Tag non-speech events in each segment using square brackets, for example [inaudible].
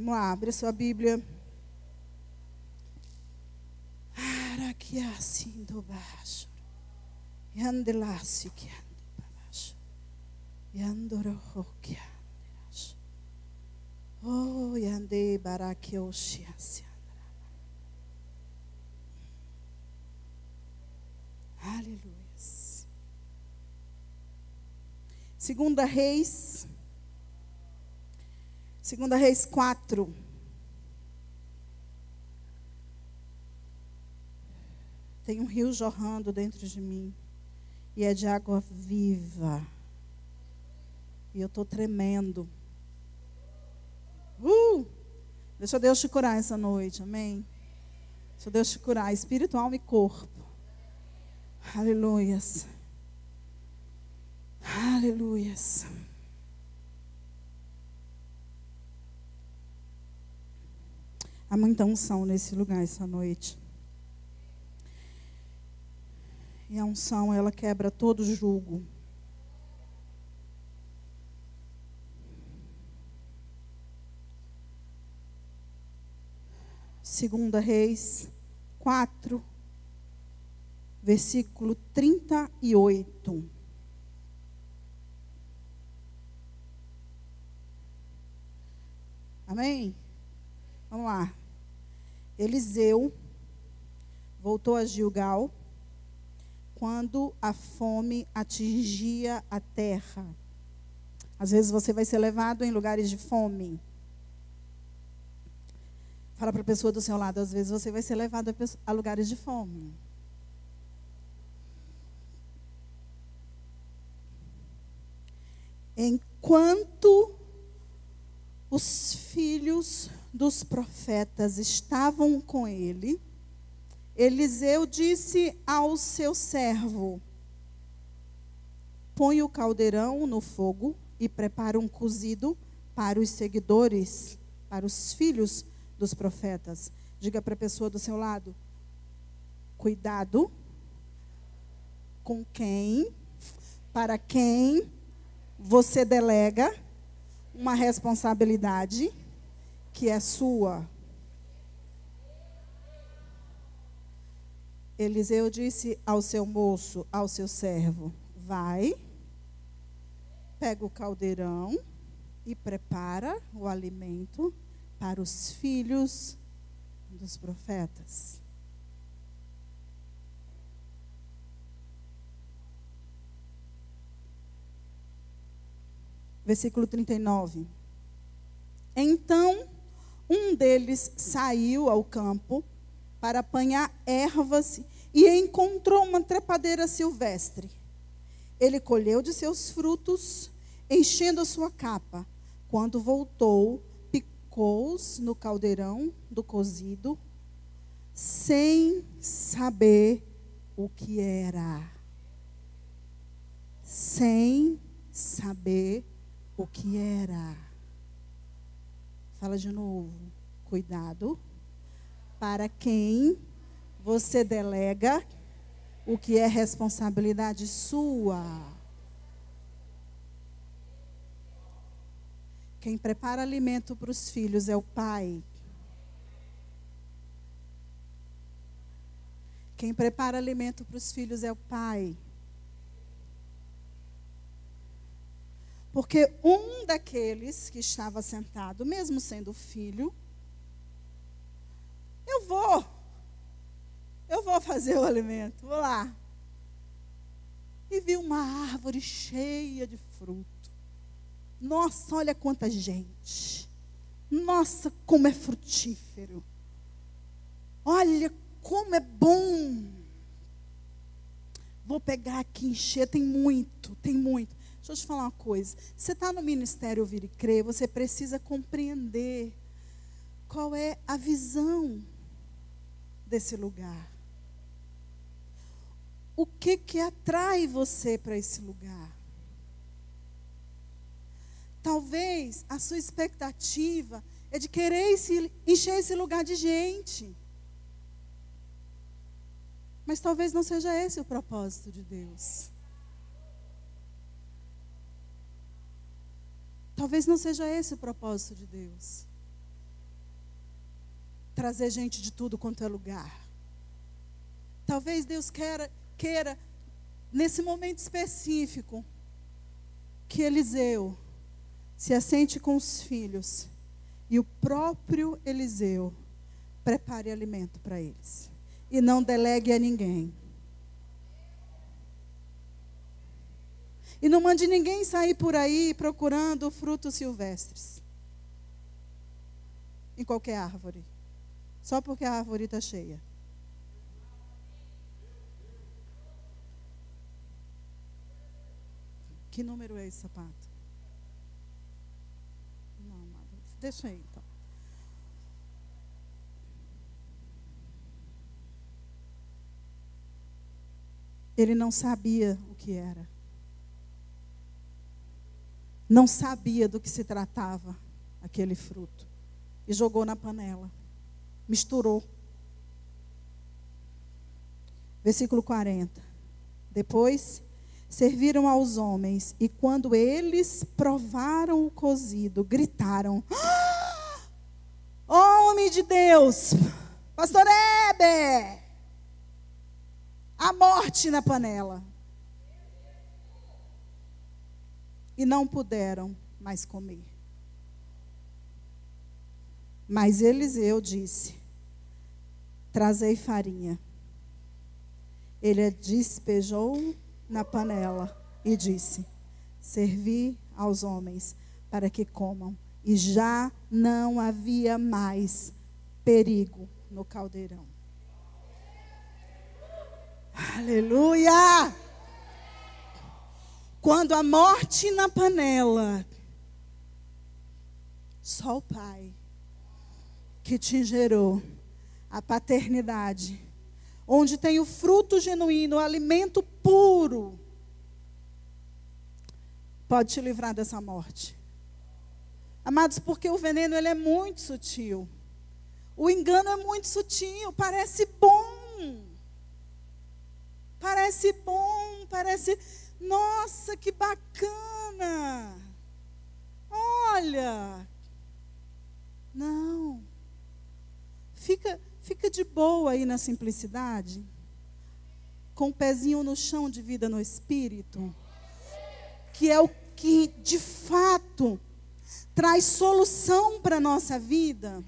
Vamos lá, abre a sua Bíblia. Araquiasim do baixo. Yandelassi que ando baixo. Yandorohokia. Oh, yande baraquioxiasia. Aleluia. Segunda Reis. Segunda Reis 4. Tem um rio jorrando dentro de mim. E é de água viva. E eu estou tremendo. Uh! Deixa Deus te curar essa noite, amém? Deixa Deus te curar, espiritual e corpo. Aleluias. Aleluias. Há muita unção nesse lugar essa noite. E a unção, ela quebra todo jugo. Segunda Reis 4, versículo 38. Amém? Vamos lá. Eliseu voltou a Gilgal quando a fome atingia a terra. Às vezes você vai ser levado em lugares de fome. Fala para a pessoa do seu lado, às vezes você vai ser levado a lugares de fome. Enquanto os filhos dos profetas estavam com ele, Eliseu disse ao seu servo: Põe o caldeirão no fogo e prepara um cozido para os seguidores, para os filhos dos profetas. Diga para a pessoa do seu lado: Cuidado com quem, para quem você delega uma responsabilidade que é sua. Eliseu disse ao seu moço, ao seu servo: Vai, pega o caldeirão e prepara o alimento para os filhos dos profetas. versículo 39. Então, um deles saiu ao campo para apanhar ervas e encontrou uma trepadeira silvestre. Ele colheu de seus frutos, enchendo a sua capa. Quando voltou, picou-os no caldeirão do cozido, sem saber o que era. Sem saber o que era. Fala de novo. Cuidado. Para quem você delega o que é responsabilidade sua. Quem prepara alimento para os filhos é o pai. Quem prepara alimento para os filhos é o pai. Porque um daqueles que estava sentado, mesmo sendo filho, eu vou, eu vou fazer o alimento, vou lá. E vi uma árvore cheia de fruto. Nossa, olha quanta gente. Nossa, como é frutífero. Olha como é bom. Vou pegar aqui, encher, tem muito, tem muito. Deixa eu te falar uma coisa. Você está no ministério Ouvir e Crer, você precisa compreender qual é a visão desse lugar. O que que atrai você para esse lugar? Talvez a sua expectativa é de querer esse, encher esse lugar de gente. Mas talvez não seja esse o propósito de Deus. Talvez não seja esse o propósito de Deus. trazer gente de tudo quanto é lugar. Talvez Deus queira, queira nesse momento específico, que Eliseu se assente com os filhos e o próprio Eliseu prepare alimento para eles e não delegue a ninguém. E não mande ninguém sair por aí procurando frutos silvestres. Em qualquer árvore. Só porque a árvore está cheia. Que número é esse sapato? Não, deixa aí então. Ele não sabia o que era não sabia do que se tratava aquele fruto e jogou na panela, misturou. Versículo 40. Depois serviram aos homens e quando eles provaram o cozido, gritaram: ah! Homem de Deus, Pastor Heber, a morte na panela. E não puderam mais comer. Mas Eliseu disse: Trazei farinha. Ele a despejou na panela e disse: Servi aos homens para que comam. E já não havia mais perigo no caldeirão. Aleluia! Quando a morte na panela, só o Pai que te gerou, a paternidade, onde tem o fruto genuíno, o alimento puro, pode te livrar dessa morte. Amados, porque o veneno ele é muito sutil. O engano é muito sutil, parece bom. Parece bom, parece nossa, que bacana! Olha! Não. Fica, fica de boa aí na simplicidade, com o pezinho no chão de vida no espírito, que é o que de fato traz solução para a nossa vida.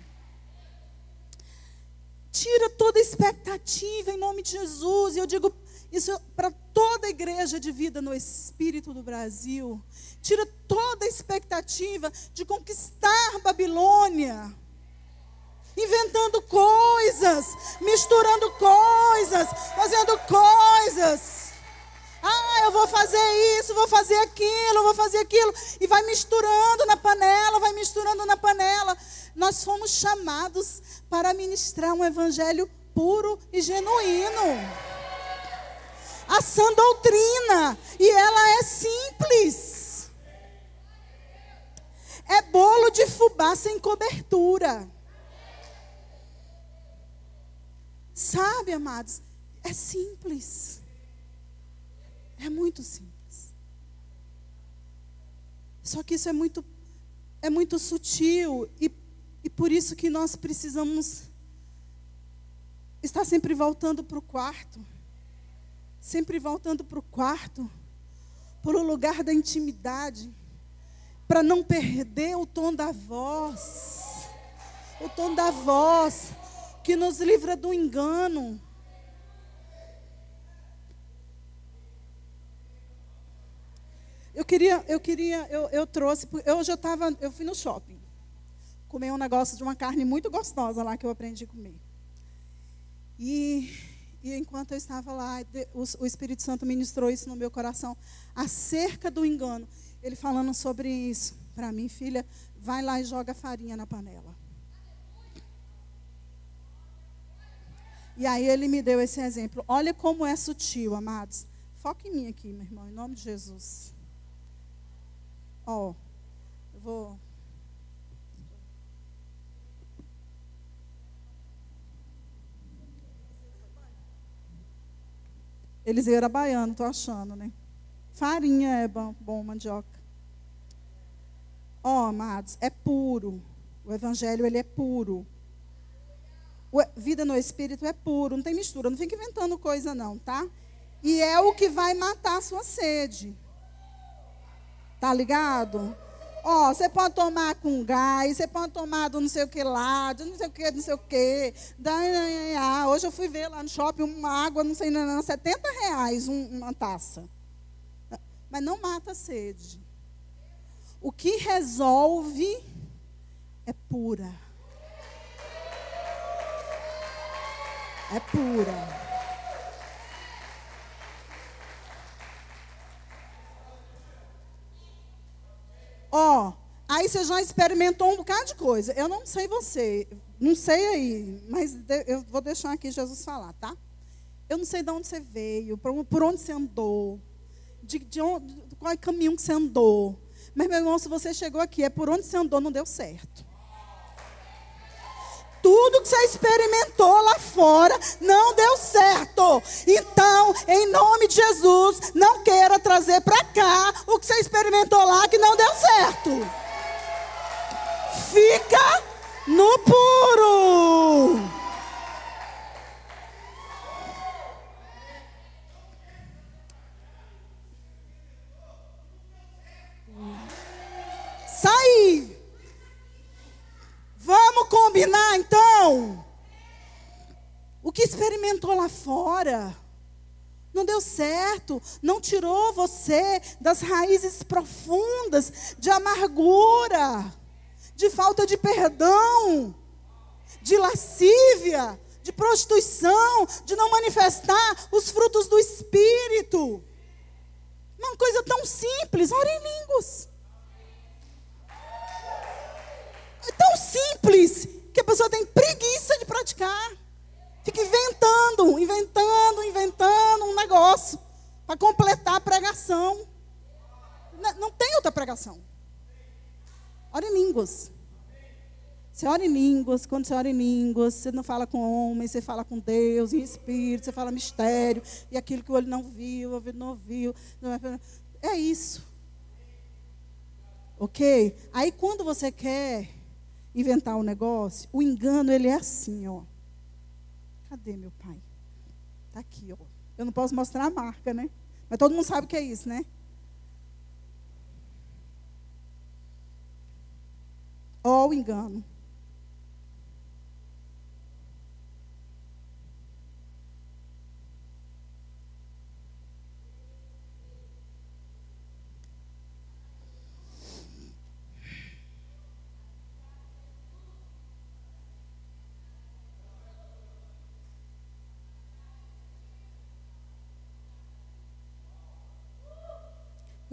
Tira toda expectativa em nome de Jesus. E eu digo isso para toda a igreja de vida no Espírito do Brasil. Tira toda a expectativa de conquistar Babilônia. Inventando coisas, misturando coisas, fazendo coisas. Ah, eu vou fazer isso, vou fazer aquilo, vou fazer aquilo. E vai misturando na panela, vai misturando na panela. Nós fomos chamados para ministrar um evangelho puro e genuíno a sã doutrina. E ela é simples. É bolo de fubá sem cobertura. Sabe, amados? É simples. É muito simples. Só que isso é muito é muito sutil e, e por isso que nós precisamos estar sempre voltando para o quarto sempre voltando para o quarto, para o lugar da intimidade, para não perder o tom da voz, o tom da voz que nos livra do engano. Eu queria, eu queria, eu, eu trouxe, eu já estava, eu fui no shopping, comer um negócio de uma carne muito gostosa lá que eu aprendi a comer. E e enquanto eu estava lá, o Espírito Santo ministrou isso no meu coração, acerca do engano. Ele falando sobre isso. Para mim, filha, vai lá e joga farinha na panela. E aí ele me deu esse exemplo. Olha como é sutil, amados. Foca em mim aqui, meu irmão, em nome de Jesus. Ó, oh, eu vou Eliseu era baiano, estou achando, né? Farinha é bom, bom mandioca. Ó, oh, amados, é puro. O evangelho ele é puro. vida no espírito é puro, não tem mistura, não fica inventando coisa não, tá? E é o que vai matar a sua sede. Tá ligado? Ó, você pode tomar com gás, você pode tomar do não sei o que lá, do não sei o que, não sei o que. Hoje eu fui ver lá no shopping uma água, não sei, não, não 70 reais uma taça. Mas não mata a sede. O que resolve é pura. É pura. Ó, aí você já experimentou um bocado de coisa. Eu não sei você, não sei aí, mas eu vou deixar aqui Jesus falar, tá? Eu não sei de onde você veio, por onde você andou, de, de onde, qual é o caminho que você andou. Mas, meu irmão, se você chegou aqui, é por onde você andou, não deu certo. Tudo que você experimentou lá fora não deu certo. Então, em nome de Jesus, não queira trazer para cá o que você experimentou lá que não deu certo. Fica no puro. Combinar então? O que experimentou lá fora não deu certo, não tirou você das raízes profundas de amargura, de falta de perdão, de lascívia, de prostituição, de não manifestar os frutos do espírito. Uma coisa tão simples, ora em línguas. É tão simples que a pessoa tem preguiça de praticar. Fica inventando, inventando, inventando um negócio para completar a pregação. Não, tem outra pregação. Ora em línguas. Você ora em línguas, quando você ora em línguas, você não fala com homem, você fala com Deus, em espírito, você fala mistério, e aquilo que o olho não viu, o ouvido não ouviu. É, é isso. Ok? Aí quando você quer inventar um negócio, o engano ele é assim, ó. Cadê meu pai? Tá aqui, ó. Eu não posso mostrar a marca, né? Mas todo mundo sabe o que é isso, né? Ó o engano.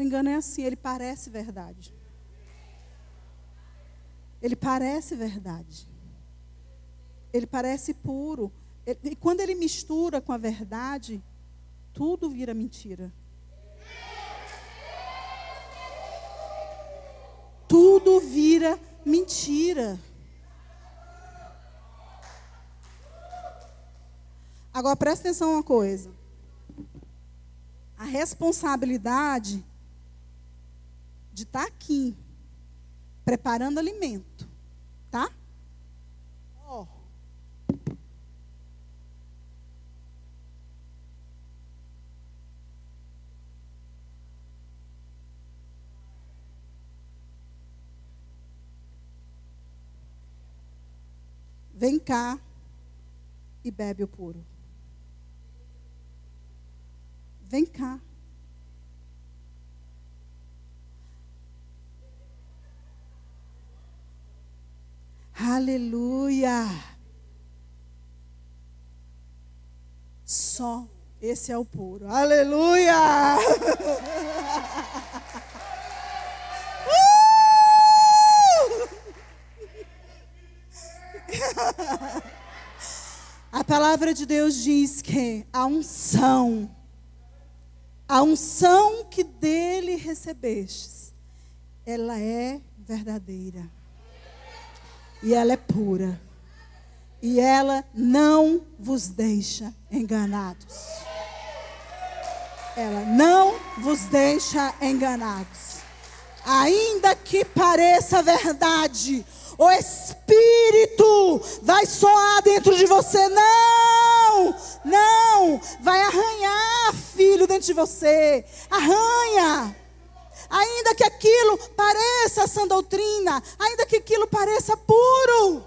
Engano é assim, ele parece verdade. Ele parece verdade. Ele parece puro. E quando ele mistura com a verdade, tudo vira mentira. Tudo vira mentira. Agora presta atenção uma coisa. A responsabilidade de estar tá aqui, preparando alimento, tá? Ó. Oh. Vem cá e bebe o puro. Vem cá. Aleluia. Só esse é o puro. Aleluia. A palavra de Deus diz que a unção, a unção que dele recebestes, ela é verdadeira e ela é pura. E ela não vos deixa enganados. Ela não vos deixa enganados. Ainda que pareça verdade, O Espírito vai soar dentro de você. Não, não. Vai arranhar, filho, dentro de você. Arranha. Ainda que aquilo pareça sã doutrina, ainda que aquilo pareça puro.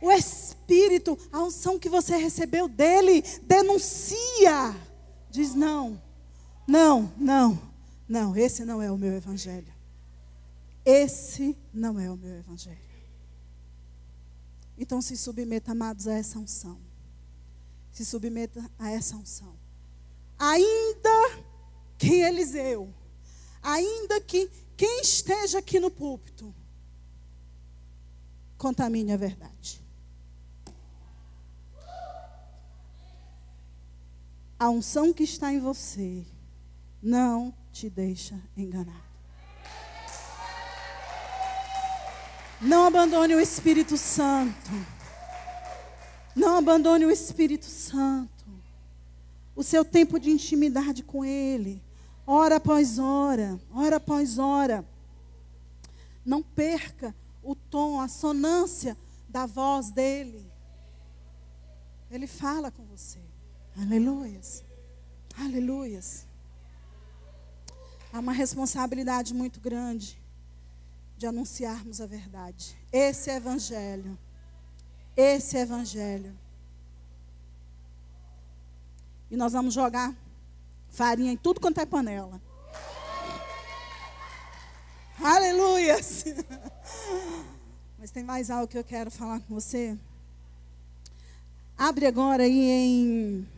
O Espírito, a unção que você recebeu dele, denuncia. Diz: não, não, não, não, esse não é o meu evangelho. Esse não é o meu evangelho. Então se submeta, amados, a essa unção. Se submeta a essa unção. Ainda que Eliseu, ainda que quem esteja aqui no púlpito, contamine a verdade. A unção que está em você não te deixa enganar. Não abandone o Espírito Santo. Não abandone o Espírito Santo. O seu tempo de intimidade com Ele. Hora após hora. Hora após hora. Não perca o tom, a sonância da voz dele. Ele fala com você. Aleluias. Aleluias. Há uma responsabilidade muito grande de anunciarmos a verdade. Esse é evangelho. Esse é evangelho. E nós vamos jogar farinha em tudo quanto é panela. Aleluias! Mas tem mais algo que eu quero falar com você. Abre agora aí em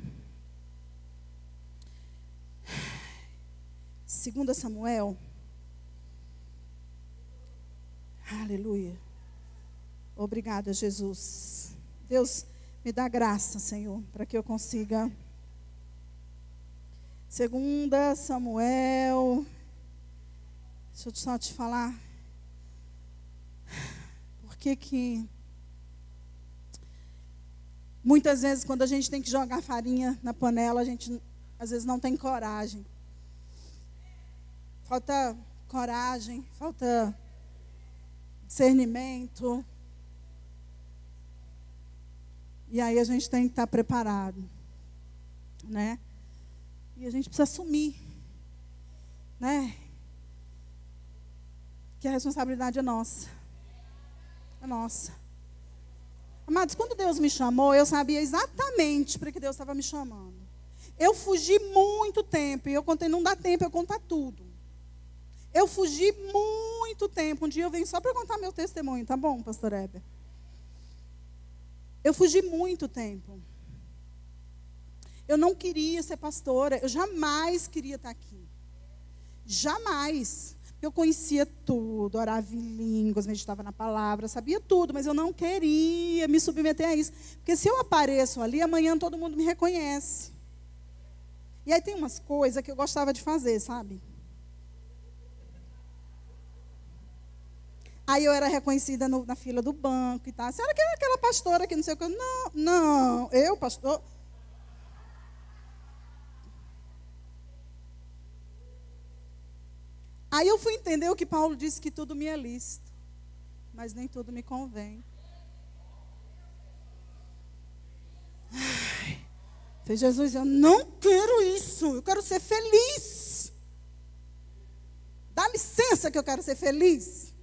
2 Samuel. Aleluia. Obrigada, Jesus. Deus, me dá graça, Senhor, para que eu consiga. Segunda Samuel. Deixa eu só te falar. Por que que muitas vezes quando a gente tem que jogar farinha na panela, a gente às vezes não tem coragem falta coragem, falta discernimento. E aí a gente tem que estar preparado, né? E a gente precisa assumir, né? Que a responsabilidade é nossa. É nossa. Amados, quando Deus me chamou, eu sabia exatamente para que Deus estava me chamando. Eu fugi muito tempo, e eu contei, não dá tempo eu contar tudo. Eu fugi muito tempo. Um dia eu venho só para contar meu testemunho, tá bom, pastor Heber? Eu fugi muito tempo. Eu não queria ser pastora. Eu jamais queria estar aqui. Jamais. Eu conhecia tudo, orava em línguas, meditava na palavra, sabia tudo, mas eu não queria me submeter a isso. Porque se eu apareço ali, amanhã todo mundo me reconhece. E aí tem umas coisas que eu gostava de fazer, sabe? Aí eu era reconhecida no, na fila do banco e tal. Senhora que é aquela pastora que não sei o que. Não, não, eu, pastor. Aí eu fui entender o que Paulo disse: que tudo me é lícito, mas nem tudo me convém. Fez Jesus, eu não quero isso, eu quero ser feliz. Dá licença que eu quero ser feliz.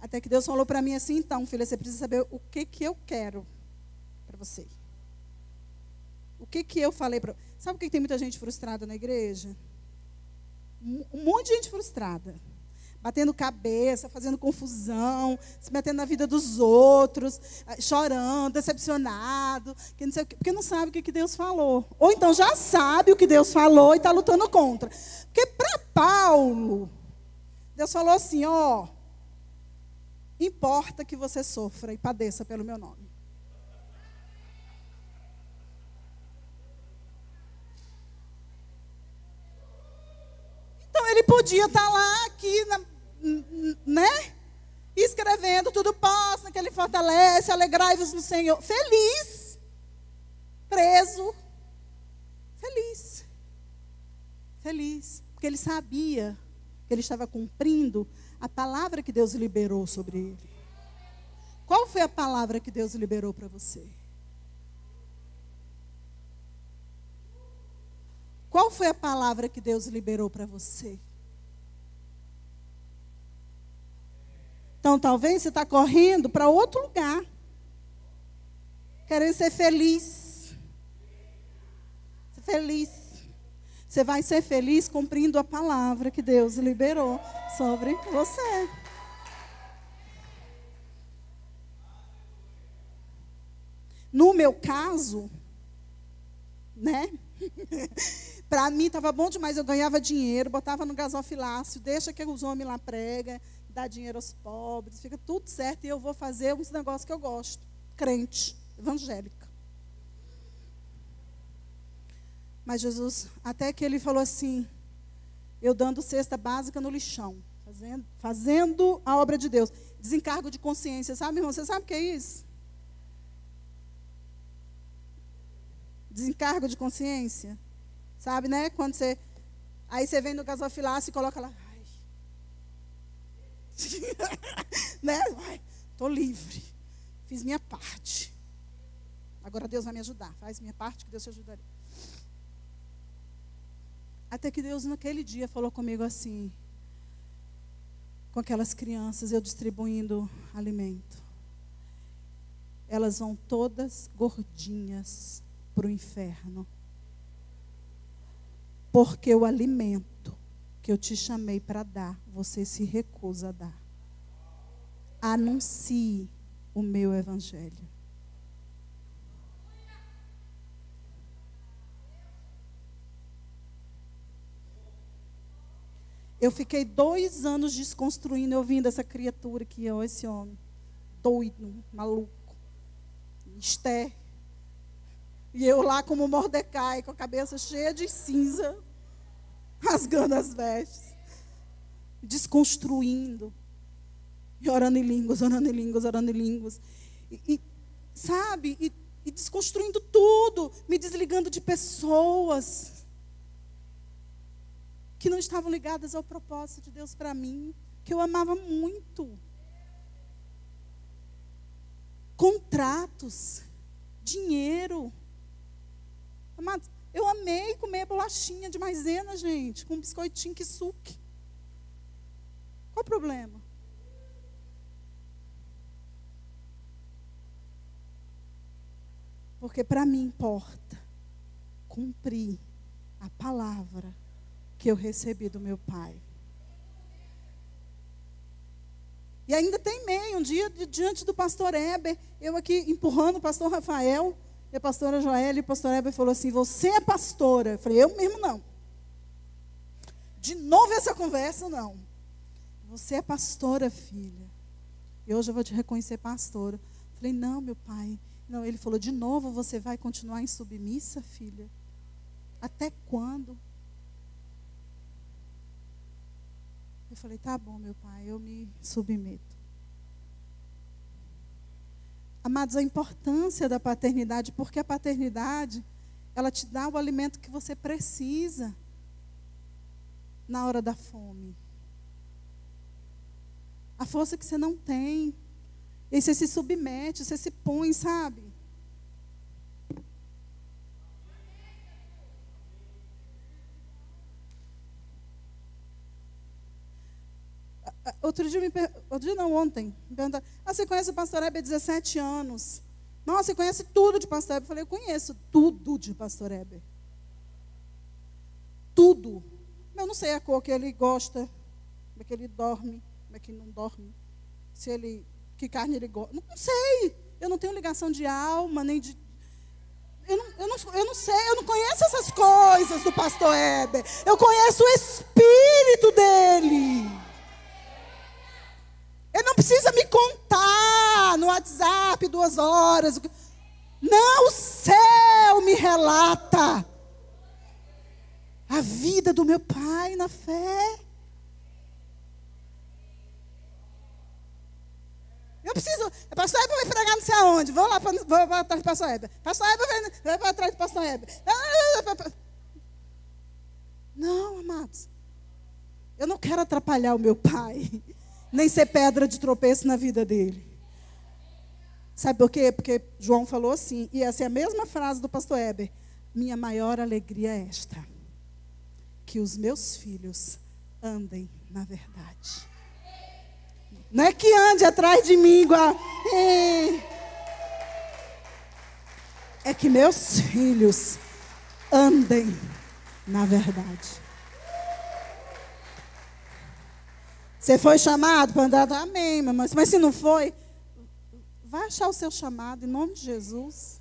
Até que Deus falou para mim assim, então, filha, você precisa saber o que que eu quero para você. O que que eu falei para... Sabe por que tem muita gente frustrada na igreja? Um monte de gente frustrada. Batendo cabeça, fazendo confusão, se metendo na vida dos outros, ah, chorando, decepcionado, que não sei, porque não sabe o que, que Deus falou. Ou então já sabe o que Deus falou e está lutando contra. Porque para Paulo, Deus falou assim: ó, Importa que você sofra e padeça pelo meu nome. Ele podia estar lá aqui, na, né? Escrevendo, tudo passa, que ele fortalece, alegrai-vos no Senhor. Feliz. Preso. Feliz. Feliz. Porque ele sabia que ele estava cumprindo a palavra que Deus liberou sobre ele. Qual foi a palavra que Deus liberou para você? Qual foi a palavra que Deus liberou para você? Então, talvez você está correndo para outro lugar, querendo ser feliz. Ser feliz. Você vai ser feliz cumprindo a palavra que Deus liberou sobre você. No meu caso, né? [laughs] Para mim estava bom demais, eu ganhava dinheiro, botava no gasofilácio, deixa que os homens lá pregam, dá dinheiro aos pobres, fica tudo certo e eu vou fazer uns negócios que eu gosto. Crente, evangélica. Mas Jesus, até que ele falou assim, eu dando cesta básica no lixão, fazendo, fazendo a obra de Deus. Desencargo de consciência, sabe, irmão? Você sabe o que é isso? Desencargo de consciência. Sabe, né? Quando você. Aí você vem no gasofilácio e coloca lá. Ai. [laughs] né? Ai, tô livre. Fiz minha parte. Agora Deus vai me ajudar. Faz minha parte que Deus te ajudará. Até que Deus naquele dia falou comigo assim, com aquelas crianças, eu distribuindo alimento. Elas vão todas gordinhas para o inferno. Porque o alimento que eu te chamei para dar, você se recusa a dar. Anuncie o meu evangelho. Eu fiquei dois anos desconstruindo, ouvindo essa criatura aqui, ó, esse homem. Doido, maluco. Esther. E eu lá como Mordecai, com a cabeça cheia de cinza, rasgando as vestes, desconstruindo, e orando em línguas, orando em línguas, orando em línguas. E, e sabe, e, e desconstruindo tudo, me desligando de pessoas que não estavam ligadas ao propósito de Deus para mim, que eu amava muito. Contratos, dinheiro. Amados, eu amei comer bolachinha de maisena, gente, com biscoitinho que suque. Qual o problema? Porque para mim importa cumprir a palavra que eu recebi do meu pai. E ainda tem meio, um dia diante do pastor Heber, eu aqui empurrando o pastor Rafael, e a pastora Joélia, e o pastor Heber falou assim: Você é pastora? Eu falei: Eu mesmo não. De novo essa conversa, não. Você é pastora, filha. E hoje eu vou te reconhecer pastora. Eu falei: Não, meu pai. Não, ele falou: De novo você vai continuar em submissa, filha? Até quando? Eu falei, tá bom, meu pai, eu me submeto. Amados, a importância da paternidade, porque a paternidade, ela te dá o alimento que você precisa na hora da fome. A força que você não tem. E você se submete, você se põe, sabe? Outro dia, me outro dia não, ontem, me perguntaram, ah, você conhece o pastor Hebe há 17 anos. Nossa, você conhece tudo de pastor Hebe. Eu falei, eu conheço tudo de pastor Hebe. Tudo. Eu não sei a cor que ele gosta, como é que ele dorme, como é que não dorme. Se ele, que carne ele gosta. Não, não sei. Eu não tenho ligação de alma, nem de eu não, eu, não, eu não, sei, eu não conheço essas coisas do pastor Heber. Eu conheço o espírito dele. Precisa me contar no WhatsApp duas horas. Não, o céu me relata a vida do meu pai na fé. Eu preciso. Pastor Eba vai pregar não sei aonde. Vou lá para atrás do pastor Eba. Pastor Eba vai, vai para trás do pastor Eba. Não, amados. Eu não quero atrapalhar o meu pai, nem ser pedra de tropeço na vida dele. Sabe por quê? Porque João falou assim, e essa é a mesma frase do pastor Heber. Minha maior alegria é esta: que os meus filhos andem na verdade. Não é que ande atrás de mim igual. É que meus filhos andem na verdade. Você foi chamado para andar? Amém, mamãe. Mas se não foi, vai achar o seu chamado em nome de Jesus.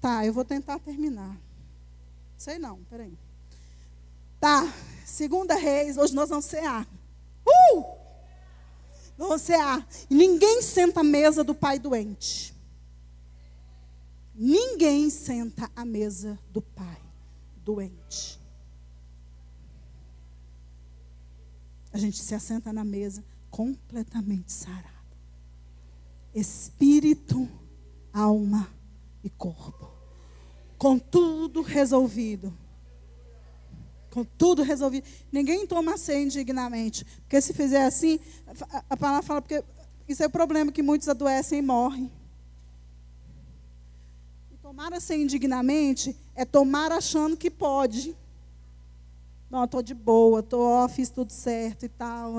Tá, eu vou tentar terminar. Sei não, peraí. Tá, segunda reis, hoje nós vamos cear. Uh! Vamos cear. E ninguém senta à mesa do pai doente. Ninguém senta à mesa do pai doente. A gente se assenta na mesa completamente sarado. Espírito, alma e corpo. Com tudo resolvido. Com tudo resolvido. Ninguém toma ceia indignamente. Porque se fizer assim, a palavra fala, porque isso é o problema que muitos adoecem e morrem. Tomar assim indignamente é tomar achando que pode. Não, estou de boa, ó, fiz tudo certo e tal,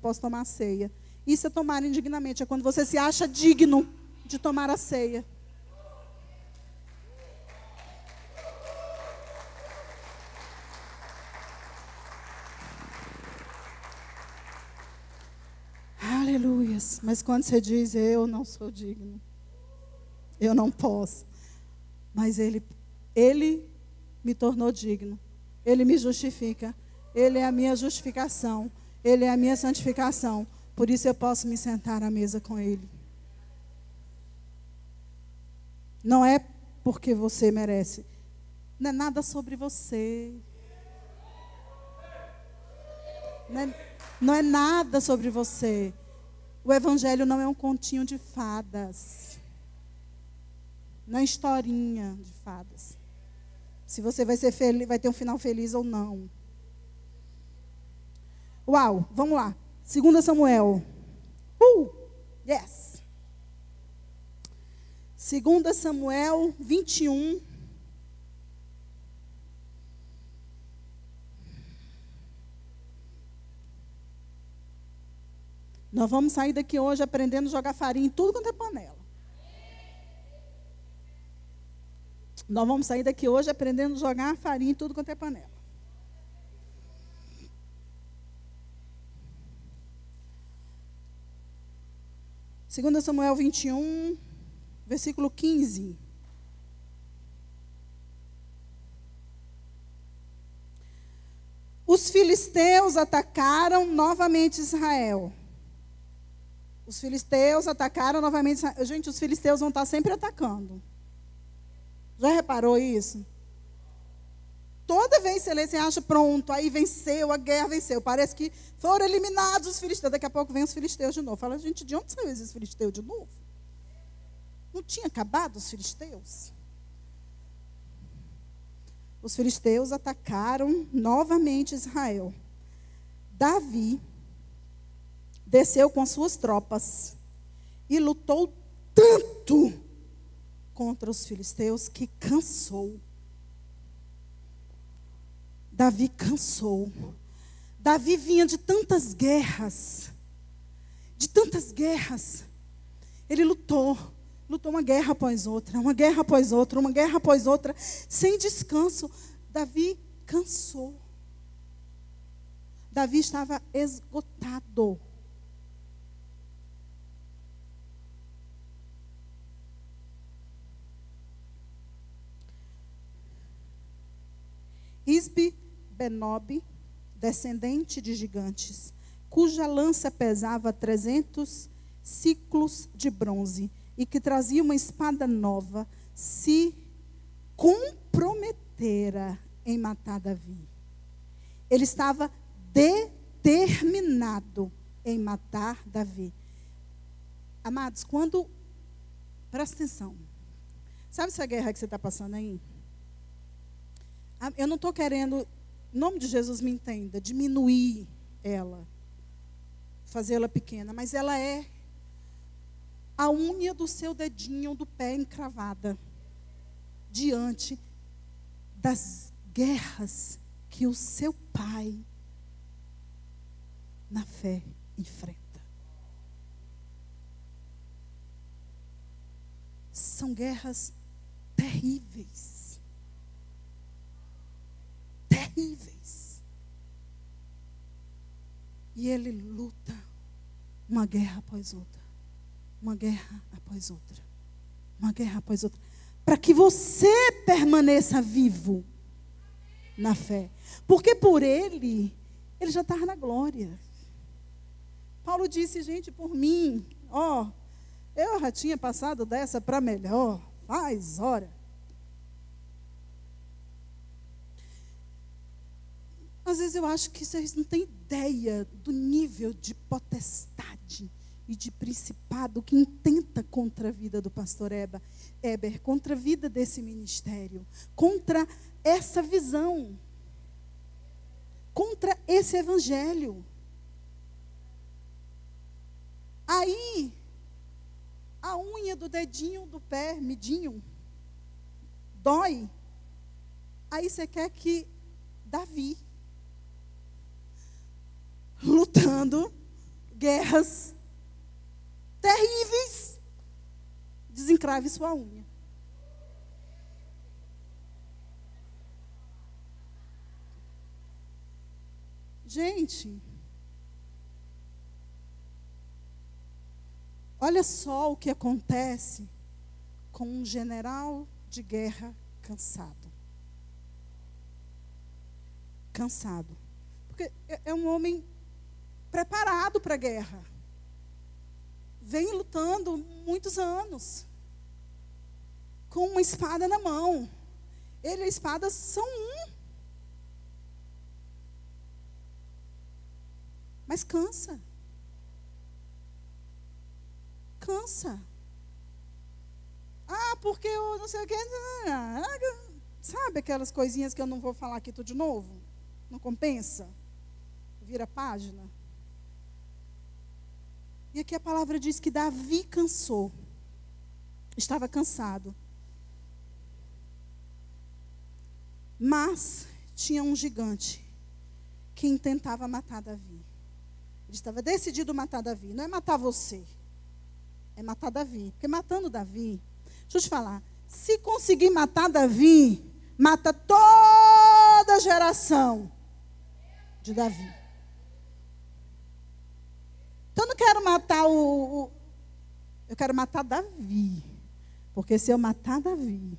posso tomar ceia. Isso é tomar indignamente, é quando você se acha digno de tomar a ceia. Aleluias. Mas quando você diz, eu não sou digno, eu não posso, mas Ele, Ele me tornou digno. Ele me justifica. Ele é a minha justificação. Ele é a minha santificação. Por isso eu posso me sentar à mesa com Ele. Não é porque você merece. Não é nada sobre você. Não é, não é nada sobre você. O Evangelho não é um continho de fadas. Não é historinha de fadas. Se você vai ser feliz, vai ter um final feliz ou não. Uau, vamos lá. 2 Samuel. Uh, yes. 2 Samuel 21. Nós vamos sair daqui hoje aprendendo a jogar farinha em tudo quanto é panela. Nós vamos sair daqui hoje aprendendo a jogar farinha em tudo quanto é panela. Segunda Samuel 21, versículo 15. Os filisteus atacaram novamente Israel. Os filisteus atacaram novamente Israel. Gente, os filisteus vão estar sempre atacando. Já reparou isso? Toda vez que você acha pronto, aí venceu, a guerra venceu. Parece que foram eliminados os filisteus. Daqui a pouco vem os filisteus de novo. Fala, gente, de onde saiu esses filisteus de novo? Não tinha acabado os filisteus? Os filisteus atacaram novamente Israel. Davi desceu com suas tropas e lutou tanto contra os filisteus que cansou. Davi cansou. Davi vinha de tantas guerras, de tantas guerras. Ele lutou, lutou uma guerra após outra, uma guerra após outra, uma guerra após outra, sem descanso. Davi cansou. Davi estava esgotado. Isbe Benob, descendente de gigantes, cuja lança pesava 300 ciclos de bronze e que trazia uma espada nova, se comprometera em matar Davi. Ele estava determinado em matar Davi. Amados, quando. Presta atenção. Sabe essa guerra que você está passando aí? Eu não estou querendo, em nome de Jesus me entenda, diminuir ela, fazê-la pequena, mas ela é a unha do seu dedinho do pé encravada diante das guerras que o seu pai na fé enfrenta. São guerras terríveis. Terríveis. E ele luta uma guerra após outra. Uma guerra após outra. Uma guerra após outra. Para que você permaneça vivo na fé. Porque por ele, ele já estava na glória. Paulo disse, gente, por mim, ó, eu já tinha passado dessa para melhor, faz hora. Às vezes eu acho que vocês não têm ideia do nível de potestade e de principado que intenta contra a vida do pastor Eba, Eber, contra a vida desse ministério, contra essa visão, contra esse evangelho. Aí, a unha do dedinho do pé, midinho, dói. Aí você quer que Davi, lutando guerras terríveis, desencrave sua unha. Gente, Olha só o que acontece com um general de guerra cansado. Cansado. Porque é, é um homem preparado para a guerra. Vem lutando muitos anos. Com uma espada na mão. Ele e a espada são um. Mas cansa. cansa. Ah, porque eu não sei o que. Sabe aquelas coisinhas que eu não vou falar aqui tudo de novo? Não compensa? Vira página. E aqui a palavra diz que Davi cansou. Estava cansado. Mas tinha um gigante que intentava matar Davi. Ele estava decidido matar Davi. Não é matar você é matar Davi. Porque matando Davi, deixa eu te falar, se conseguir matar Davi, mata toda a geração de Davi. Então eu não quero matar o, o eu quero matar Davi. Porque se eu matar Davi,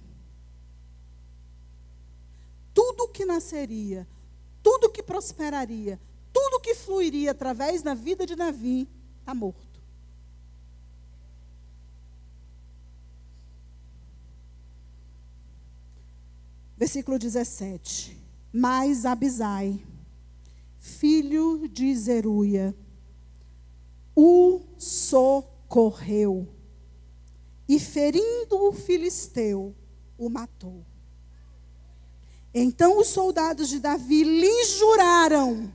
tudo que nasceria, tudo que prosperaria, tudo que fluiria através da vida de Davi, está morto. Versículo 17. Mas Abisai, filho de Zeruia, o socorreu e ferindo o filisteu, o matou. Então os soldados de Davi lhe juraram: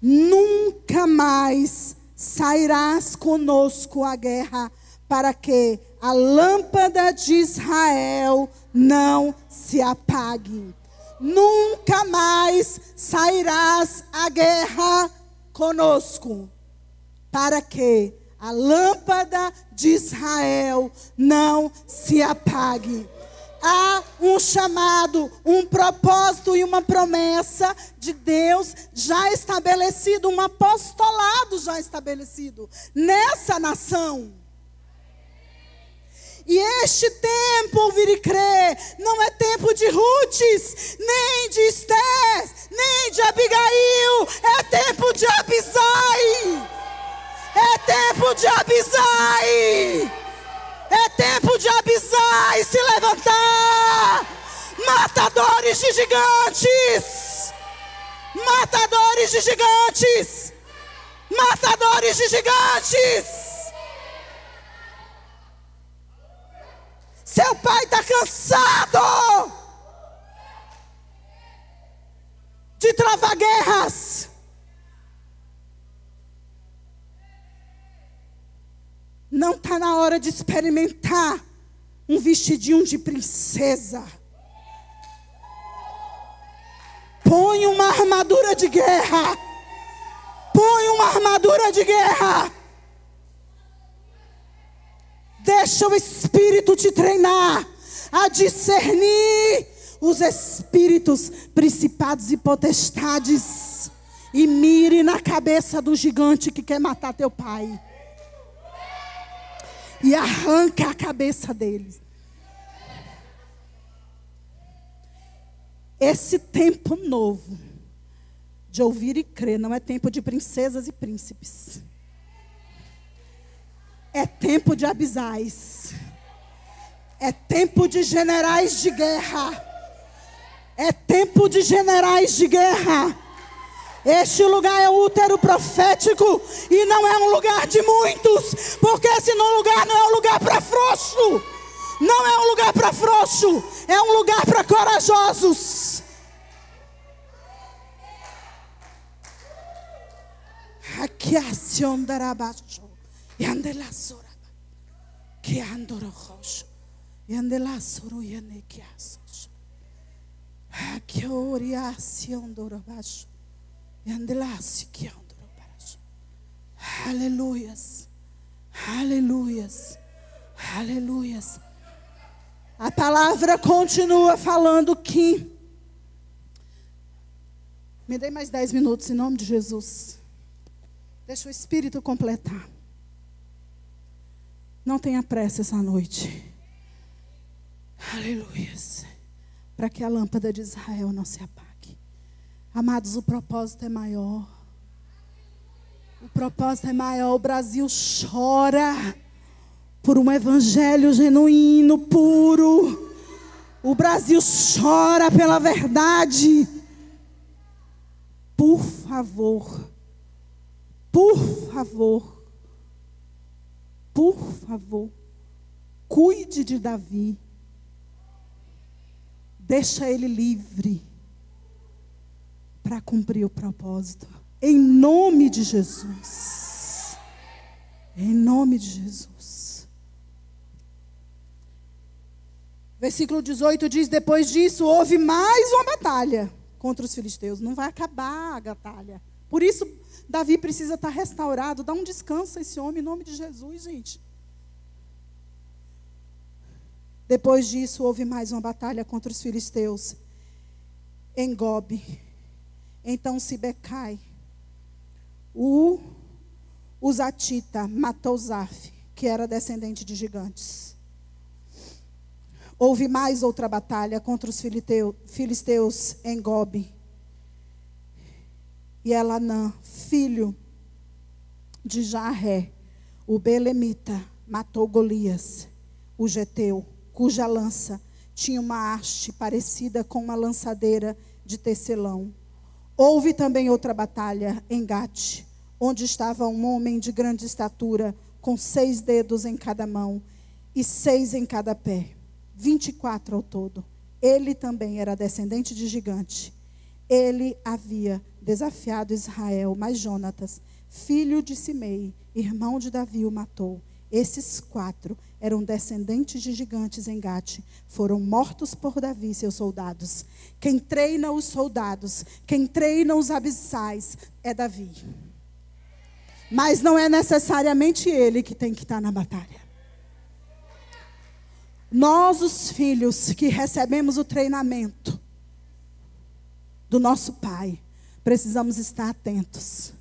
Nunca mais sairás conosco à guerra, para que a lâmpada de Israel não se apague. Nunca mais sairás à guerra conosco, para que a lâmpada de Israel não se apague. Há um chamado, um propósito e uma promessa de Deus já estabelecido, um apostolado já estabelecido nessa nação. E este tempo, ouvir e crer, não é tempo de Rutes, nem de Estés, nem de Abigail, é tempo de Abisai. É tempo de Abisai. É tempo de Abisai se levantar. Matadores de gigantes. Matadores de gigantes. Matadores de gigantes. Seu pai está cansado de travar guerras. Não está na hora de experimentar um vestidinho de princesa. Põe uma armadura de guerra. Põe uma armadura de guerra. Deixa o Espírito te treinar a discernir os espíritos, principados e potestades. E mire na cabeça do gigante que quer matar teu pai. E arranca a cabeça deles. Esse tempo novo de ouvir e crer não é tempo de princesas e príncipes. É tempo de abisais. É tempo de generais de guerra. É tempo de generais de guerra. Este lugar é útero profético e não é um lugar de muitos, porque esse lugar não é um lugar para frouxo. Não é um lugar para frouxo, é um lugar para corajosos. Aqui a ação darabaixo. E ande lá soraba. Que andoro roxo. E ande lá soro e ande que asos. Aqui ori a ação darabaixo. E ande lá se que andoro baixo. Aleluias. Aleluias. Aleluias. A palavra continua falando que. Me dê mais dez minutos em nome de Jesus. Deixa o Espírito completar. Não tenha pressa essa noite. Aleluia. Para que a lâmpada de Israel não se apague. Amados, o propósito é maior. O propósito é maior. O Brasil chora por um evangelho genuíno, puro. O Brasil chora pela verdade. Por favor, por favor, por favor, cuide de Davi. Deixa ele livre para cumprir o propósito. Em nome de Jesus. Em nome de Jesus. Versículo 18 diz: Depois disso houve mais uma batalha contra os filisteus. Não vai acabar a batalha. Por isso, Davi precisa estar restaurado. Dá um descanso a esse homem em nome de Jesus, gente. Depois disso, houve mais uma batalha contra os filisteus em Gobe. Então Sibecai, o Uzatita, matou Zaf, que era descendente de gigantes. Houve mais outra batalha contra os filisteus em Gobe. E Elanã, filho de Jarré, o Belemita, matou Golias, o Geteu, cuja lança tinha uma haste parecida com uma lançadeira de tecelão. Houve também outra batalha em Gate, onde estava um homem de grande estatura, com seis dedos em cada mão e seis em cada pé, vinte e quatro ao todo. Ele também era descendente de gigante. Ele havia desafiado Israel, mas Jonatas, filho de Simei, irmão de Davi, o matou. Esses quatro eram descendentes de gigantes em Gate, foram mortos por Davi e seus soldados. Quem treina os soldados, quem treina os abissais é Davi. Mas não é necessariamente ele que tem que estar na batalha. Nós, os filhos que recebemos o treinamento, do nosso Pai, precisamos estar atentos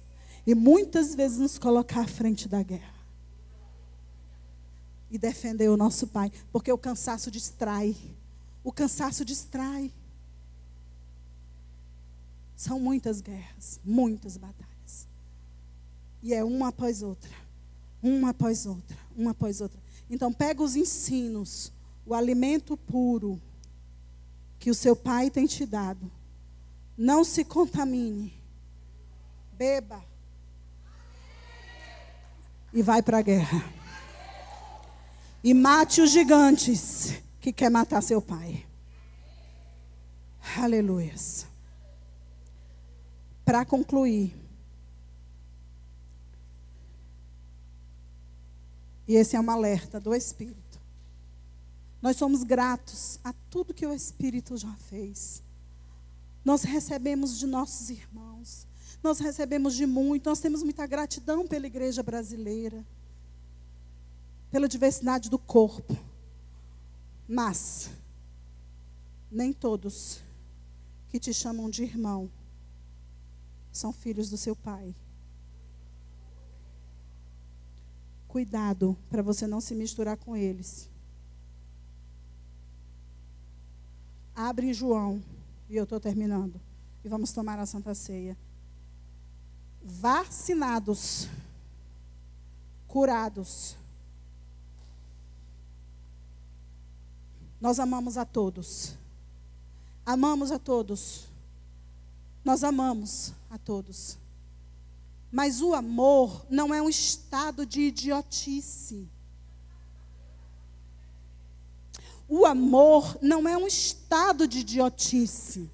e muitas vezes nos colocar à frente da guerra e defender o nosso Pai, porque o cansaço distrai. O cansaço distrai. São muitas guerras, muitas batalhas. E é uma após outra, uma após outra, uma após outra. Então pega os ensinos, o alimento puro que o seu pai tem te dado não se contamine. Beba. E vai para a guerra. E mate os gigantes que quer matar seu pai. Aleluias. Para concluir, e esse é um alerta do Espírito. Nós somos gratos a tudo que o Espírito já fez. Nós recebemos de nossos irmãos, nós recebemos de muito, nós temos muita gratidão pela igreja brasileira, pela diversidade do corpo. Mas, nem todos que te chamam de irmão são filhos do seu pai. Cuidado para você não se misturar com eles. Abre João, e eu estou terminando, e vamos tomar a Santa Ceia. Vacinados, curados, Nós amamos a todos. Amamos a todos. Nós amamos a todos. Mas o amor não é um estado de idiotice. O amor não é um estado de idiotice.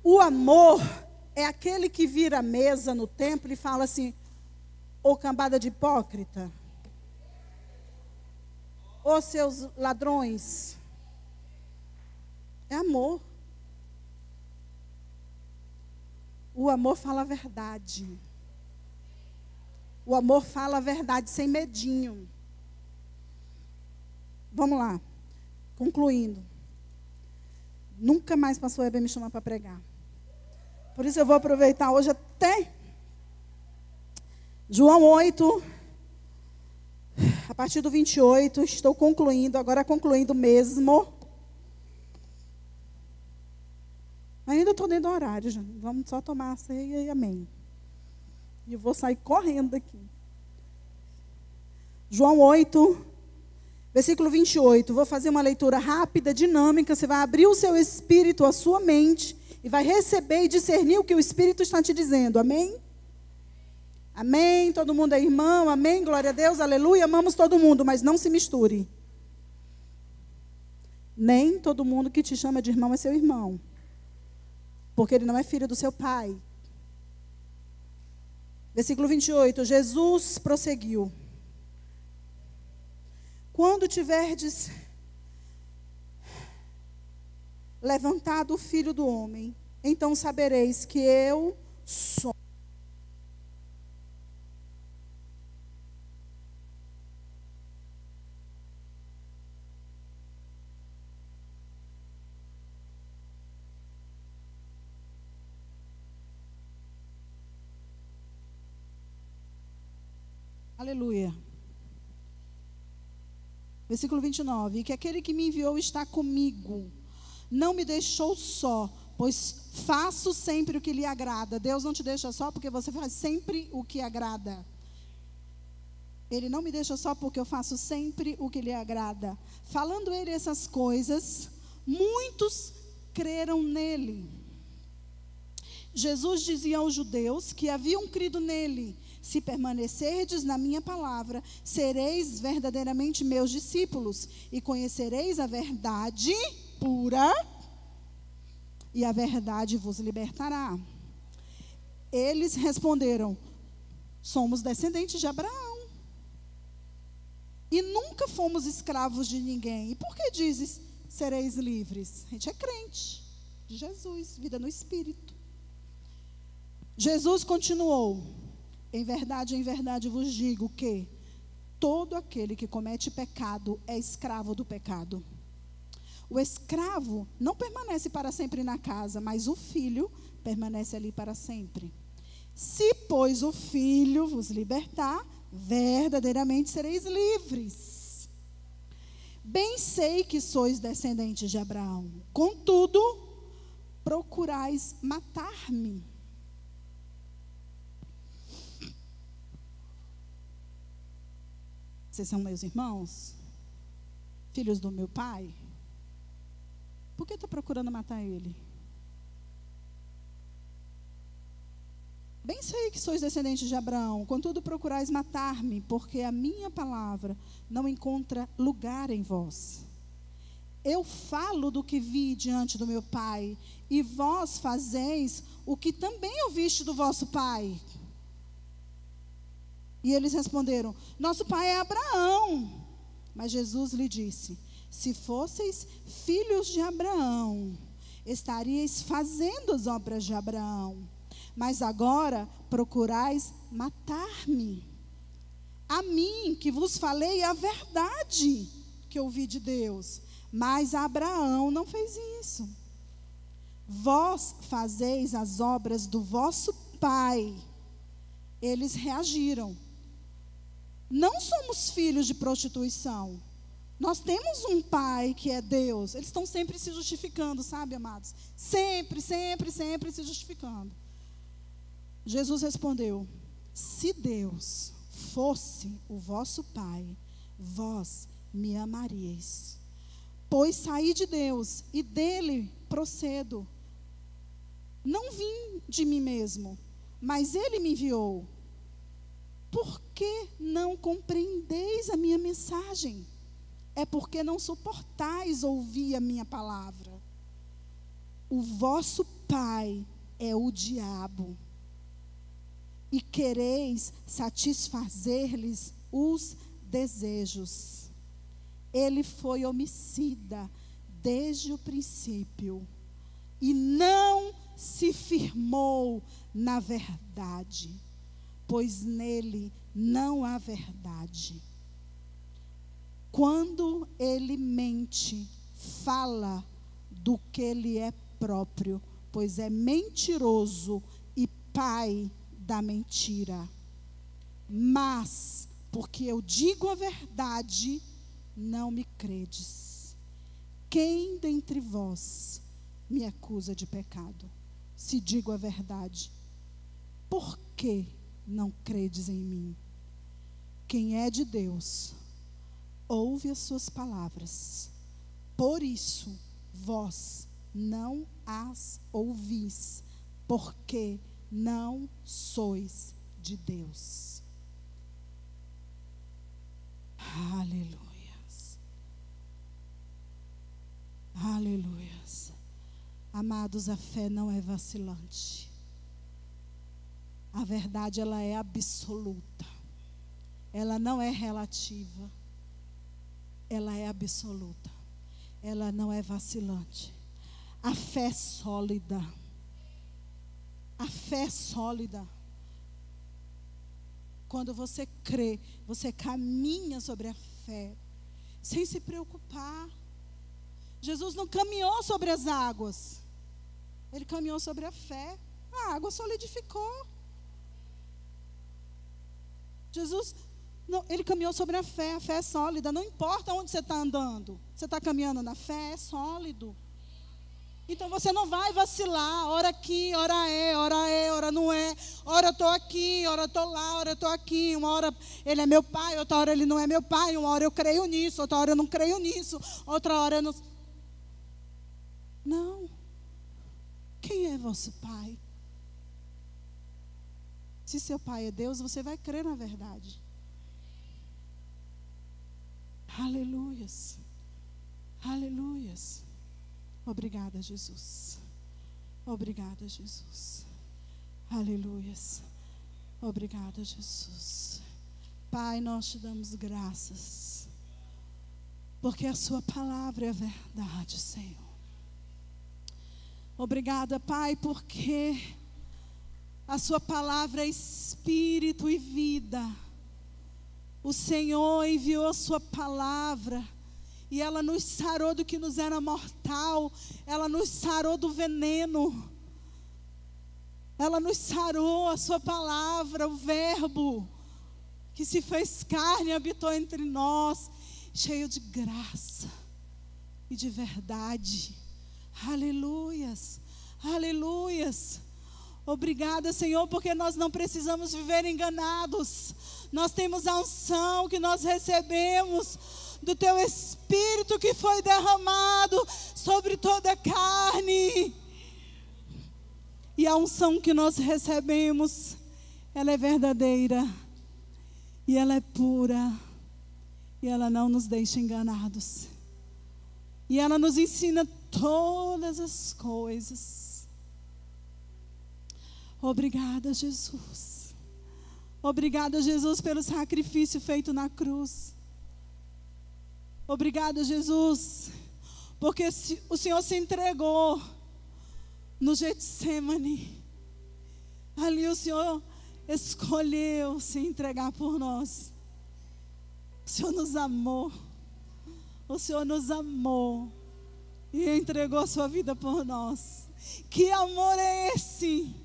O amor é aquele que vira a mesa no templo e fala assim: ou cambada de hipócrita? Ou seus ladrões? É amor. O amor fala a verdade. O amor fala a verdade sem medinho. Vamos lá. Concluindo. Nunca mais pastor Heber me chamar para pregar. Por isso eu vou aproveitar hoje até João 8, a partir do 28, estou concluindo, agora concluindo mesmo. Ainda estou dentro do horário, já. vamos só tomar a ceia e amém. E eu vou sair correndo daqui. João 8, versículo 28. Vou fazer uma leitura rápida, dinâmica. Você vai abrir o seu espírito, a sua mente, e vai receber e discernir o que o Espírito está te dizendo. Amém? Amém? Todo mundo é irmão, amém? Glória a Deus, aleluia. Amamos todo mundo, mas não se misture. Nem todo mundo que te chama de irmão é seu irmão. Porque ele não é filho do seu pai. Versículo 28, Jesus prosseguiu. Quando tiverdes levantado o filho do homem, então sabereis que eu sou. Aleluia. Versículo 29. E que aquele que me enviou está comigo, não me deixou só, pois faço sempre o que lhe agrada. Deus não te deixa só porque você faz sempre o que agrada. Ele não me deixa só porque eu faço sempre o que lhe agrada. Falando ele essas coisas, muitos creram nele. Jesus dizia aos judeus que haviam crido nele se permanecerdes na minha palavra, sereis verdadeiramente meus discípulos e conhecereis a verdade pura, e a verdade vos libertará. Eles responderam: Somos descendentes de Abraão. E nunca fomos escravos de ninguém. E por que dizes sereis livres? A gente é crente de Jesus, vida no Espírito. Jesus continuou: em verdade, em verdade vos digo que todo aquele que comete pecado é escravo do pecado. O escravo não permanece para sempre na casa, mas o filho permanece ali para sempre. Se, pois, o filho vos libertar, verdadeiramente sereis livres. Bem sei que sois descendentes de Abraão, contudo, procurais matar-me Vocês são meus irmãos? Filhos do meu pai? Por que está procurando matar ele? Bem sei que sois descendentes de Abraão, contudo procurais matar-me, porque a minha palavra não encontra lugar em vós. Eu falo do que vi diante do meu pai, e vós fazeis o que também ouviste do vosso pai. E eles responderam: Nosso pai é Abraão. Mas Jesus lhe disse: Se fosseis filhos de Abraão, estaríeis fazendo as obras de Abraão. Mas agora procurais matar-me. A mim, que vos falei a verdade que ouvi de Deus. Mas Abraão não fez isso. Vós fazeis as obras do vosso pai. Eles reagiram. Não somos filhos de prostituição. Nós temos um pai que é Deus. Eles estão sempre se justificando, sabe, amados? Sempre, sempre, sempre se justificando. Jesus respondeu: Se Deus fosse o vosso pai, vós me amaríeis Pois saí de Deus e dele procedo. Não vim de mim mesmo, mas ele me enviou. Por que não compreendeis a minha mensagem? É porque não suportais ouvir a minha palavra. O vosso pai é o diabo. E quereis satisfazer-lhes os desejos ele foi homicida desde o princípio e não se firmou na verdade, pois nele não há verdade. Quando ele mente, fala do que ele é próprio, pois é mentiroso e pai da mentira. Mas, porque eu digo a verdade, não me credes. Quem dentre vós me acusa de pecado? Se digo a verdade, por que não credes em mim? Quem é de Deus, ouve as suas palavras. Por isso, vós não as ouvis, porque não sois de Deus. Aleluia. Aleluias. Amados, a fé não é vacilante. A verdade ela é absoluta. Ela não é relativa. Ela é absoluta. Ela não é vacilante. A fé sólida. A fé sólida. Quando você crê, você caminha sobre a fé, sem se preocupar. Jesus não caminhou sobre as águas. Ele caminhou sobre a fé. A água solidificou. Jesus, não, ele caminhou sobre a fé. A fé é sólida. Não importa onde você está andando. Você está caminhando na fé, é sólido. Então você não vai vacilar, hora aqui, hora é, hora é, hora não é. Hora eu estou aqui, hora eu estou lá, hora eu estou aqui. Uma hora ele é meu pai, outra hora ele não é meu pai. Uma hora eu creio nisso, outra hora eu não creio nisso. Outra hora eu não. Não. Quem é vosso pai? Se seu pai é Deus, você vai crer na verdade. Aleluias. Aleluias. Obrigada, Jesus. Obrigada, Jesus. Aleluias. Obrigada, Jesus. Pai, nós te damos graças. Porque a Sua palavra é verdade, Senhor. Obrigada, Pai, porque a Sua palavra é espírito e vida. O Senhor enviou a Sua palavra e ela nos sarou do que nos era mortal, ela nos sarou do veneno. Ela nos sarou a Sua palavra, o Verbo, que se fez carne e habitou entre nós, cheio de graça e de verdade. Aleluias, aleluias. Obrigada, Senhor, porque nós não precisamos viver enganados. Nós temos a unção que nós recebemos do Teu Espírito que foi derramado sobre toda a carne. E a unção que nós recebemos, ela é verdadeira, e ela é pura, e ela não nos deixa enganados. E ela nos ensina todas as coisas. Obrigada, Jesus. Obrigada, Jesus, pelo sacrifício feito na cruz. Obrigada, Jesus, porque o Senhor se entregou no Getsemane. Ali o Senhor escolheu se entregar por nós. O Senhor nos amou. O Senhor nos amou e entregou a sua vida por nós. Que amor é esse?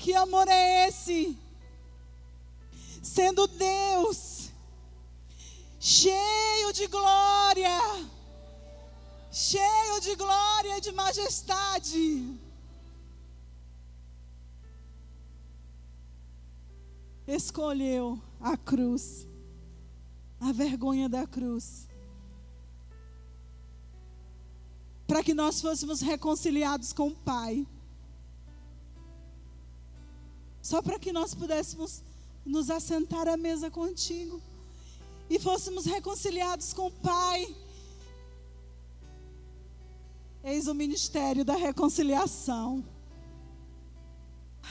Que amor é esse? Sendo Deus, cheio de glória, cheio de glória e de majestade. Escolheu a cruz a vergonha da cruz. Para que nós fôssemos reconciliados com o Pai. Só para que nós pudéssemos nos assentar à mesa contigo e fôssemos reconciliados com o Pai. Eis o ministério da reconciliação.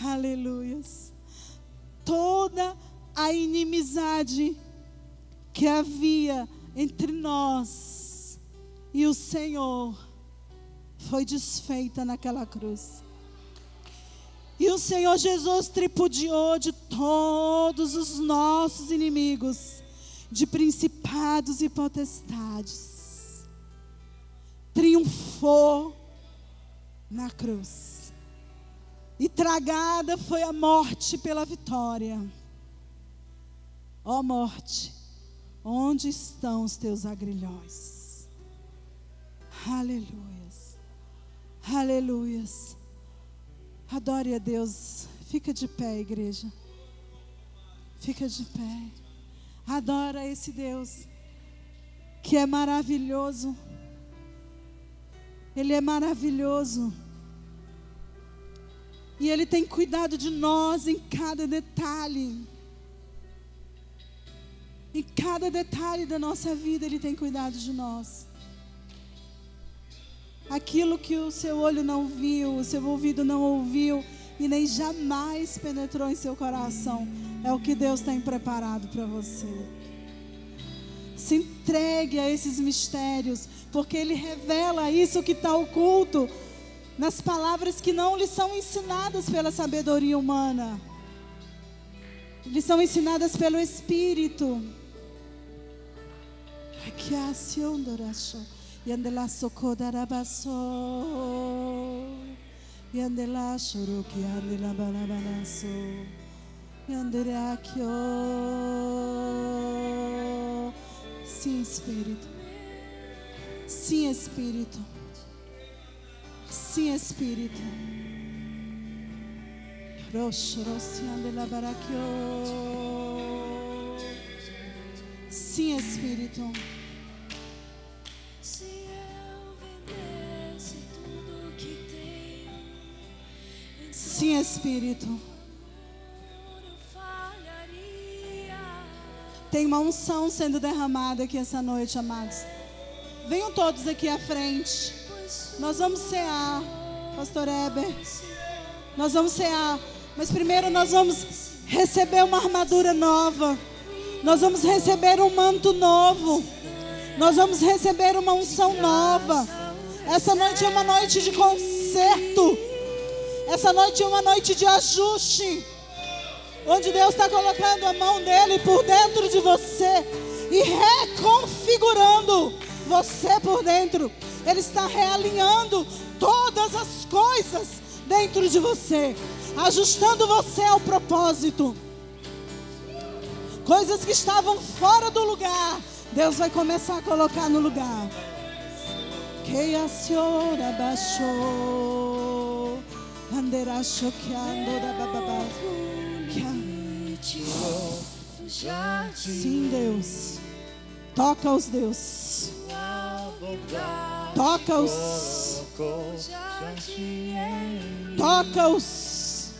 Aleluias. Toda a inimizade que havia entre nós e o Senhor foi desfeita naquela cruz. E o Senhor Jesus tripudiou de todos os nossos inimigos, de principados e potestades. Triunfou na cruz. E tragada foi a morte pela vitória. Ó morte, Onde estão os teus agrilhões? Aleluias. Aleluias. Adore a Deus. Fica de pé, igreja. Fica de pé. Adora esse Deus que é maravilhoso. Ele é maravilhoso. E Ele tem cuidado de nós em cada detalhe. Em cada detalhe da nossa vida, Ele tem cuidado de nós. Aquilo que o seu olho não viu, o seu ouvido não ouviu e nem jamais penetrou em seu coração, é o que Deus tem preparado para você. Se entregue a esses mistérios, porque Ele revela isso que está oculto nas palavras que não lhe são ensinadas pela sabedoria humana, lhe são ensinadas pelo Espírito. Kiasyon dorasho. Yandela sokodarabaso. Yandela shoroki yandela balabanaso. Yandela kyo. Sim, Espírito. Sim, Espírito. Sim, Espírito. Rosh, rosh, yandela barakyo. Sim, Espírito. Sim, Espírito. Tem uma unção sendo derramada aqui essa noite, amados. Venham todos aqui à frente. Nós vamos cear, Pastor Eber. Nós vamos cear. Mas primeiro nós vamos receber uma armadura nova. Nós vamos receber um manto novo. Nós vamos receber uma unção nova. Essa noite é uma noite de conserto. Essa noite é uma noite de ajuste. Onde Deus está colocando a mão dele por dentro de você e reconfigurando você por dentro. Ele está realinhando todas as coisas dentro de você, ajustando você ao propósito. Coisas que estavam fora do lugar, Deus vai começar a colocar no lugar. Que a senhora baixou. Anderá choqueando da bababá. Sim, Deus. Toca-os, Deus. Toca-os. Toca-os.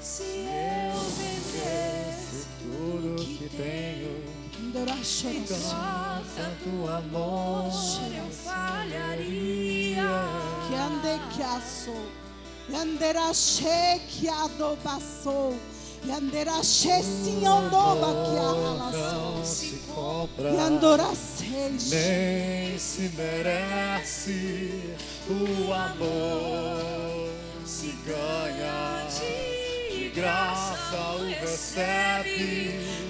Se eu vendesse tudo que tenho Tanto amor eu falharia. Que ande que assou. Yandera she que adobaçou. Yandera she sim andoba que não se Yandora seis. nem se merece o amor. Se ganha de graça o recebe.